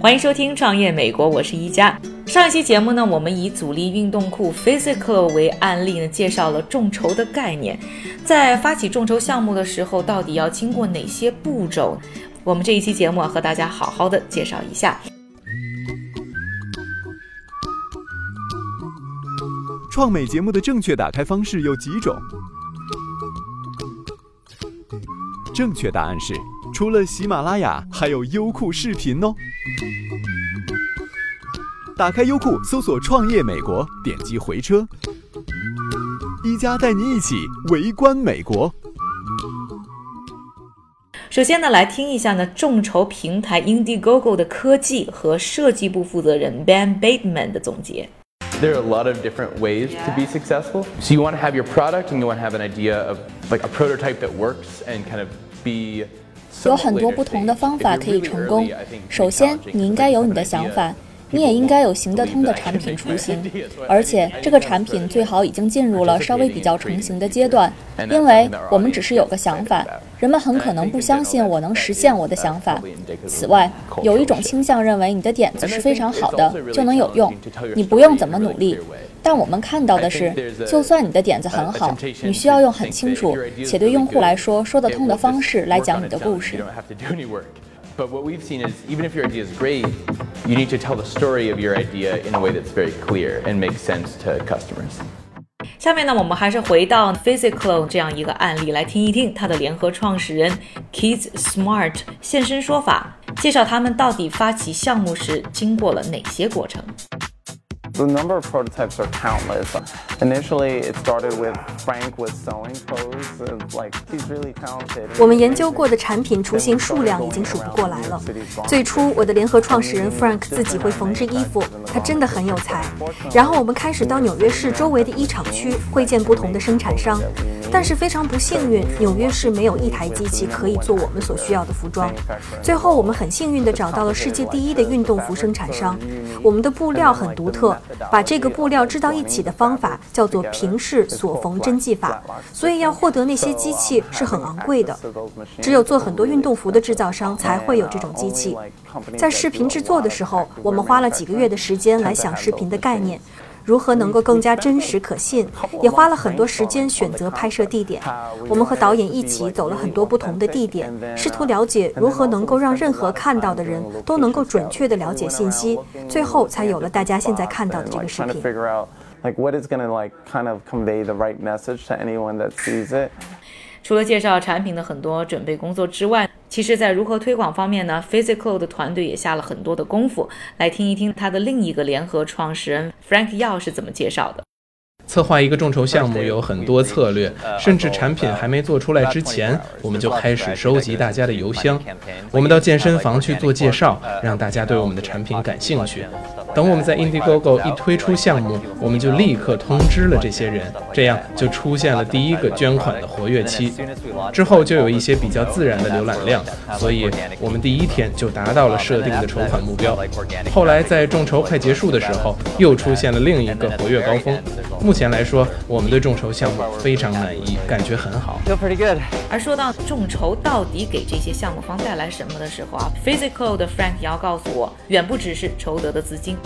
欢迎收听《创业美国》，我是一加。上一期节目呢，我们以阻力运动库 Physical 为案例呢，介绍了众筹的概念。在发起众筹项目的时候，到底要经过哪些步骤？我们这一期节目和大家好好的介绍一下。创美节目的正确打开方式有几种？正确答案是，除了喜马拉雅，还有优酷视频哦。打开优酷，搜索“创业美国”，点击回车，一加带你一起围观美国。首先呢，来听一下呢，众筹平台 Indiegogo 的科技和设计部负责人 Ben Bateman 的总结。There are a lot of different ways to be successful. So you want to have your product and you want to have an idea of like a prototype that works and kind of be. 有很多不同的方法可以成功。首先，你应该有你的想法。你也应该有行得通的产品雏形，而且这个产品最好已经进入了稍微比较成型的阶段，因为我们只是有个想法，人们很可能不相信我能实现我的想法。此外，有一种倾向认为你的点子是非常好的就能有用，你不用怎么努力。但我们看到的是，就算你的点子很好，你需要用很清楚且对用户来说说得通的方式来讲你的故事。But what we've seen is even if your idea is great, you need to tell the story of your idea in a way that's very clear and makes sense to customers. 下面呢，我们还是回到 Physical 这样一个案例来听一听它的联合创始人 Kids Smart 现身说法，介绍他们到底发起项目时经过了哪些过程。The number of prototypes are countless. Initially, it started with Frank with sewing clothes. Like he's really talented. 我们研究过的产品雏形数量已经数不过来了。最初，我的联合创始人 Frank 自己会缝制衣服，他真的很有才。然后我们开始到纽约市周围的衣厂区会见不同的生产商，但是非常不幸运，纽约市没有一台机器可以做我们所需要的服装。最后，我们很幸运地找到了世界第一的运动服生产商。我们的布料很独特。把这个布料织到一起的方法叫做平式锁缝针技法，所以要获得那些机器是很昂贵的。只有做很多运动服的制造商才会有这种机器。在视频制作的时候，我们花了几个月的时间来想视频的概念。如何能够更加真实可信？也花了很多时间选择拍摄地点。我们和导演一起走了很多不同的地点，试图了解如何能够让任何看到的人都能够准确地了解信息。最后才有了大家现在看到的这个视频。除了介绍产品的很多准备工作之外，其实，在如何推广方面呢？Physical 的团队也下了很多的功夫。来听一听他的另一个联合创始人 Frank Yao 是怎么介绍的。策划一个众筹项目有很多策略，甚至产品还没做出来之前，我们就开始收集大家的邮箱。我们到健身房去做介绍，让大家对我们的产品感兴趣。等我们在 Indiegogo 一推出项目，我们就立刻通知了这些人，这样就出现了第一个捐款的活跃期。之后就有一些比较自然的浏览量，所以我们第一天就达到了设定的筹款目标。后来在众筹快结束的时候，又出现了另一个活跃高峰。目前来说，我们对众筹项目非常满意，感觉很好。Feel pretty good 而说到众筹到底给这些项目方带来什么的时候啊，Physical 的 Frank 要告诉我，远不只是筹得的资金。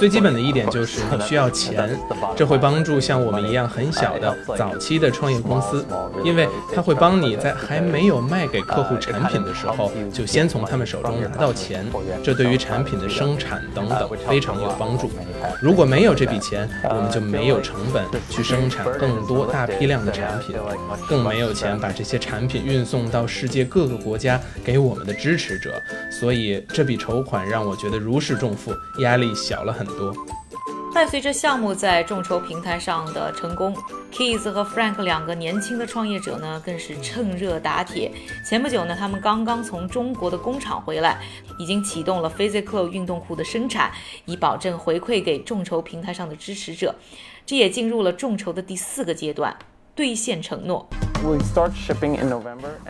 最基本的一点就是你需要钱，这会帮助像我们一样很小的早期的创业公司，因为它会帮你在还没有卖给客户产品的时候，就先从他们手中拿到钱，这对于产品的生产等等非常有帮助。如果没有这笔钱，我们就没有成本去生产更多大批量的产品，更没有钱把这些产品运送到世界各个国家给我们的支持者。所以这笔筹款让我觉得如释重负，压力小了很。多。伴随着项目在众筹平台上的成功，Keys 和 Frank 两个年轻的创业者呢，更是趁热打铁。前不久呢，他们刚刚从中国的工厂回来，已经启动了 Physical 运动裤的生产，以保证回馈给众筹平台上的支持者。这也进入了众筹的第四个阶段，兑现承诺。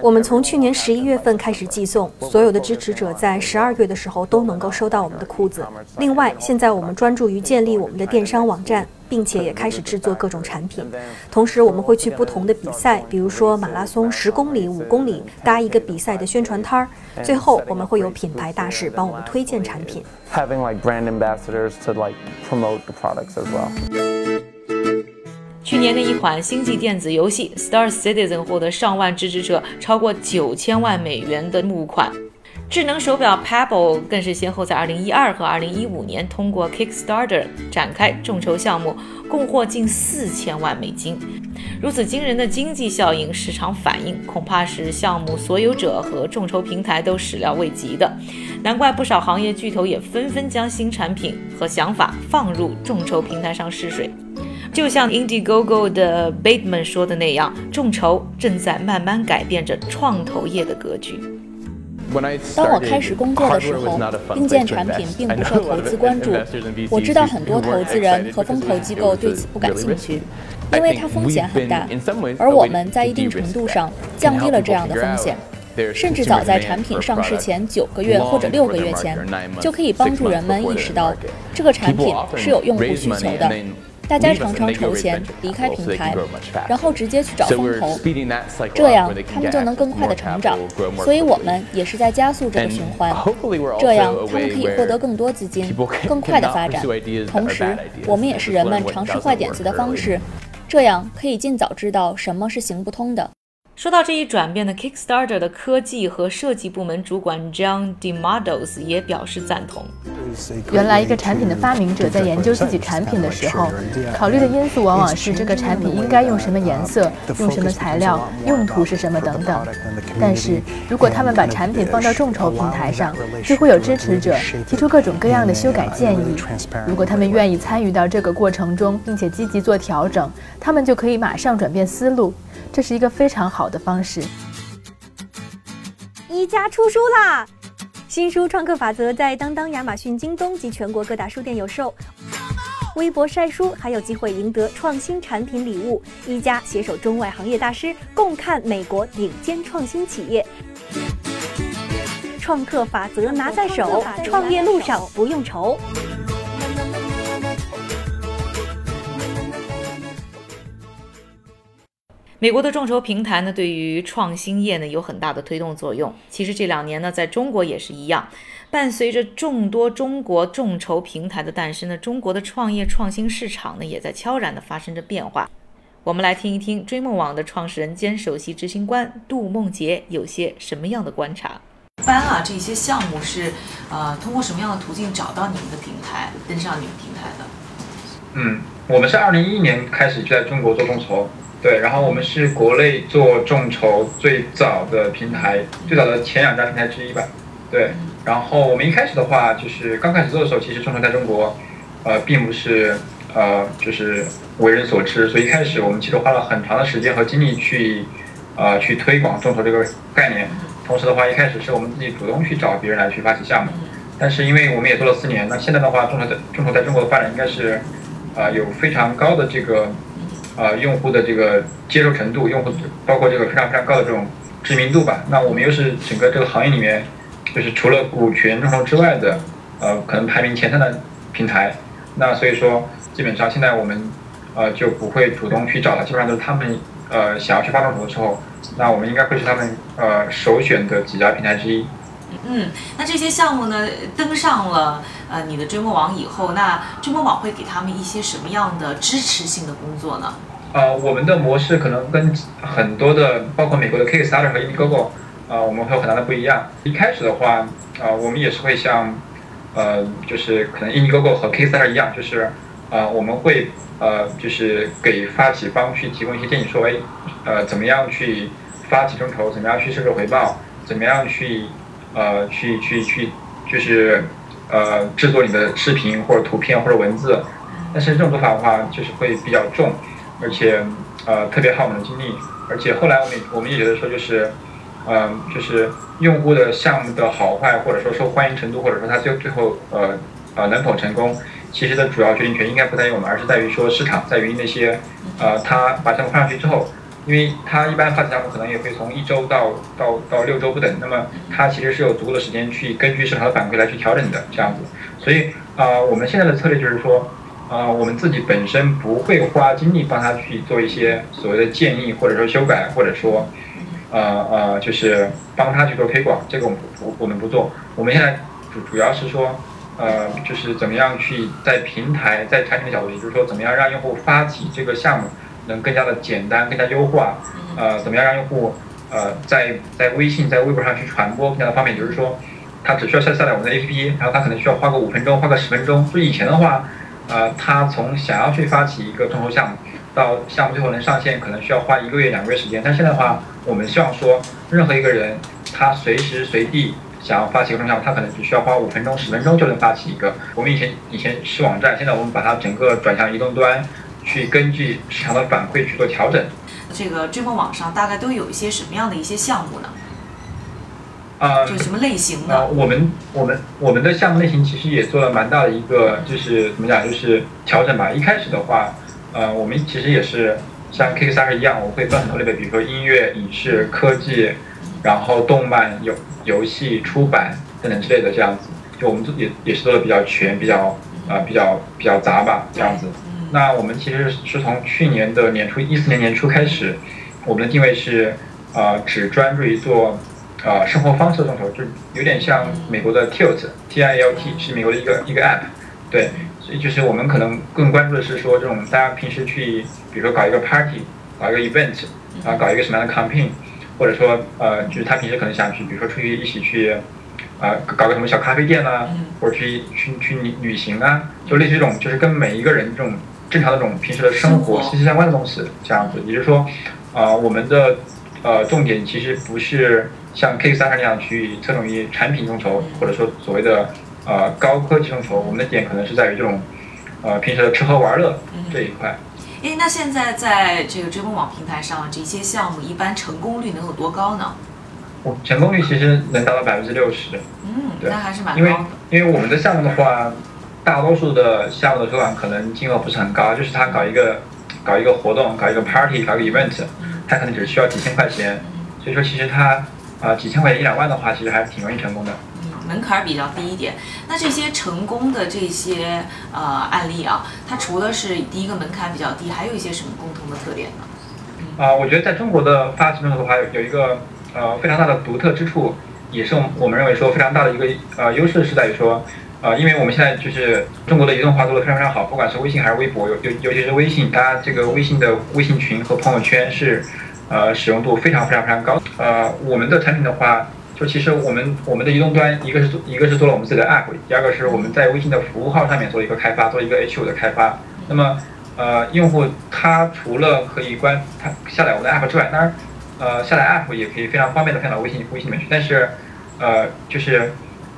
我们从去年十一月份开始寄送，所有的支持者在十二月的时候都能够收到我们的裤子。另外，现在我们专注于建立我们的电商网站，并且也开始制作各种产品。同时，我们会去不同的比赛，比如说马拉松十公里、五公里，搭一个比赛的宣传摊儿。最后，我们会有品牌大使帮我们推荐产品。Having like brand ambassadors to like promote the products as well. 去年的一款星际电子游戏《Star Citizen》获得上万支持者，超过九千万美元的募款。智能手表 Pebble 更是先后在2012和2015年通过 Kickstarter 展开众筹项目，共获近四千万美金。如此惊人的经济效应、市场反应，恐怕是项目所有者和众筹平台都始料未及的。难怪不少行业巨头也纷纷将新产品和想法放入众筹平台上试水。就像 Indiegogo 的 Bateman 说的那样，众筹正在慢慢改变着创投业的格局。当我开始工作的时候，硬件产品并不受投资关注。我知道很多投资人和风投机构对此不感兴趣，因为它风险很大。而我们在一定程度上降低了这样的风险，甚至早在产品上市前九个月或者六个月前，就可以帮助人们意识到这个产品是有用户需求的。大家常常筹钱离开平台，然后直接去找风投，这样他们就能更快的成长。所以我们也是在加速这个循环，这样他们可以获得更多资金，更快的发展。同时，我们也是人们尝试坏点子的方式，这样可以尽早知道什么是行不通的。说到这一转变的 Kickstarter 的科技和设计部门主管 John Demados 也表示赞同。原来，一个产品的发明者在研究自己产品的时候，考虑的因素往往是这个产品应该用什么颜色、用什么材料、用途是什么等等。但是如果他们把产品放到众筹平台上，就会有支持者提出各种各样的修改建议。如果他们愿意参与到这个过程中，并且积极做调整，他们就可以马上转变思路。这是一个非常好的方式。一家出书啦！新书《创客法则》在当当、亚马逊、京东及全国各大书店有售。微博晒书还有机会赢得创新产品礼物。一家携手中外行业大师，共看美国顶尖创新企业。创客法则拿在手，创业路上不用愁。美国的众筹平台呢，对于创新业呢有很大的推动作用。其实这两年呢，在中国也是一样，伴随着众多中国众筹平台的诞生呢，中国的创业创新市场呢也在悄然的发生着变化。我们来听一听追梦网的创始人兼首席执行官杜梦杰有些什么样的观察。一般啊，这些项目是呃通过什么样的途径找到你们的平台，登上你们平台的？嗯，我们是二零一一年开始就在中国做众筹。对，然后我们是国内做众筹最早的平台，最早的前两家平台之一吧。对，然后我们一开始的话，就是刚开始做的时候，其实众筹在中国，呃，并不是呃，就是为人所知，所以一开始我们其实花了很长的时间和精力去，呃，去推广众筹这个概念。同时的话，一开始是我们自己主动去找别人来去发起项目，但是因为我们也做了四年，那现在的话，众筹在众筹在中国的发展应该是，呃，有非常高的这个。呃，用户的这个接受程度，用户包括这个非常非常高的这种知名度吧。那我们又是整个这个行业里面，就是除了股权众筹之外的，呃，可能排名前三的平台。那所以说，基本上现在我们呃就不会主动去找了，基本上都是他们呃想要去发众筹的时候，那我们应该会是他们呃首选的几家平台之一。嗯，那这些项目呢登上了呃你的追梦网以后，那追梦网会给他们一些什么样的支持性的工作呢？呃，我们的模式可能跟很多的，包括美国的 Kickstarter 和 Indiegogo，呃，我们会有很大的不一样。一开始的话，呃，我们也是会像，呃，就是可能 Indiegogo 和 Kickstarter 一样，就是呃，我们会呃，就是给发起方去提供一些建议，说，哎，呃，怎么样去发起众筹，怎么样去设置回报，怎么样去。呃，去去去，就是呃，制作你的视频或者图片或者文字，但是这种做法的话，就是会比较重，而且呃特别耗我们的精力。而且后来我们我们也觉得说，就是嗯，就是用户的项目的好坏，或者说受欢迎程度，或者说他最最后呃呃能否成功，其实的主要决定权应该不在于我们，而是在于说市场，在于那些呃他把项目放上去之后。因为它一般发起项目可能也会从一周到到到六周不等，那么它其实是有足够的时间去根据市场的反馈来去调整的这样子。所以啊，我们现在的策略就是说，啊，我们自己本身不会花精力帮他去做一些所谓的建议，或者说修改，或者说，呃呃，就是帮他去做推广，这个我们不我们不做。我们现在主主要是说，呃，就是怎么样去在平台在产品的角度，也就是说怎么样让用户发起这个项目。能更加的简单，更加优化，呃，怎么样让用户呃在在微信、在微博上去传播更加的方便？就是说，他只需要下下载我们的 APP，然后他可能需要花个五分钟，花个十分钟。就以前的话，呃，他从想要去发起一个众筹项目，到项目最后能上线，可能需要花一个月、两个月时间。但现在的话，我们希望说，任何一个人他随时随地想要发起一个众筹项目，他可能只需要花五分钟、十分钟就能发起一个。我们以前以前是网站，现在我们把它整个转向移动端。去根据市场的反馈去做调整。这个追梦网上大概都有一些什么样的一些项目呢？啊，就什么类型的？我们我们我们的项目类型其实也做了蛮大的一个，就是怎么讲，就是调整吧。一开始的话，呃，我们其实也是像 Kickstarter 一样，我会分很多类别，比如说音乐、影视、科技，然后动漫、游游戏、出版等等之类的这样子。就我们做也也是做的比较全，比较啊比较比较杂吧，这样子。那我们其实是从去年的年初，一四年年初开始，我们的定位是，呃，只专注于做，呃，生活方式的众筹，就有点像美国的 Tilt，T I L T 是美国的一个一个 App，对，所以就是我们可能更关注的是说这种大家平时去，比如说搞一个 Party，搞一个 Event，啊，搞一个什么样的 Campaign，或者说，呃，就是他平时可能想去，比如说出去一起去。啊，搞个什么小咖啡店呐，或者去去去旅旅行啊，就类似这种，就是跟每一个人这种正常的这种平时的生活息息相关的东西，这样子。也就是说，啊，我们的呃重点其实不是像 K 三那样去侧重于产品众筹，或者说所谓的呃高科技众筹。我们的点可能是在于这种呃平时的吃喝玩乐这一块。哎，那现在在这个追梦网平台上，这些项目一般成功率能有多高呢？我成功率其实能达到百分之六十，嗯，对，那还是蛮高的。因为因为我们的项目的话，大多数的项目的推广可能金额不是很高，就是他搞一个搞一个活动，搞一个 party，搞个 event，他可能只需要几千块钱，所以说其实他啊几千块钱一两万的话，其实还是挺容易成功的。嗯，门槛比较低一点。那这些成功的这些呃案例啊，它除了是第一个门槛比较低，还有一些什么共同的特点呢？啊，我觉得在中国的发起众筹的话，有一个。呃，非常大的独特之处，也是我们认为说非常大的一个呃优势是在于说，呃，因为我们现在就是中国的移动化做的非常非常好，不管是微信还是微博，尤尤尤其是微信，大家这个微信的微信群和朋友圈是，呃，使用度非常非常非常高。呃，我们的产品的话，就其实我们我们的移动端，一个是做一个是做了我们自己的 app，第二个是我们在微信的服务号上面做一个开发，做一个 H 五的开发。那么，呃，用户他除了可以关他下载我们的 app 之外，当然。呃，下载 app 也可以非常方便的放到微信微信里面去，但是，呃，就是，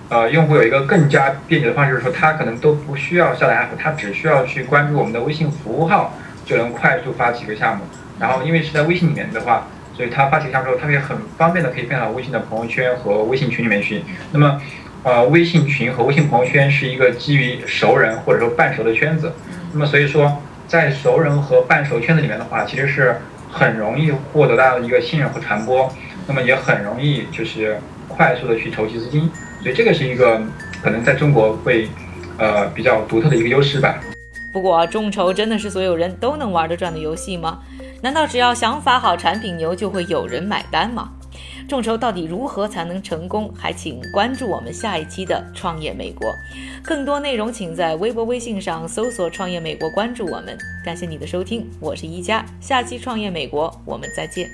呃，用户有一个更加便捷的方式，就是说他可能都不需要下载 app，他只需要去关注我们的微信服务号，就能快速发起一个项目。然后，因为是在微信里面的话，所以他发起项目之后，他可以很方便的可以分享到微信的朋友圈和微信群里面去。那么，呃，微信群和微信朋友圈是一个基于熟人或者说半熟的圈子。那么，所以说在熟人和半熟圈子里面的话，其实是。很容易获得大家的一个信任和传播，那么也很容易就是快速的去筹集资金，所以这个是一个可能在中国会呃比较独特的一个优势吧。不过众筹真的是所有人都能玩得转的游戏吗？难道只要想法好、产品牛就会有人买单吗？众筹到底如何才能成功？还请关注我们下一期的《创业美国》，更多内容请在微博、微信上搜索“创业美国”，关注我们。感谢你的收听，我是一加，下期《创业美国》我们再见。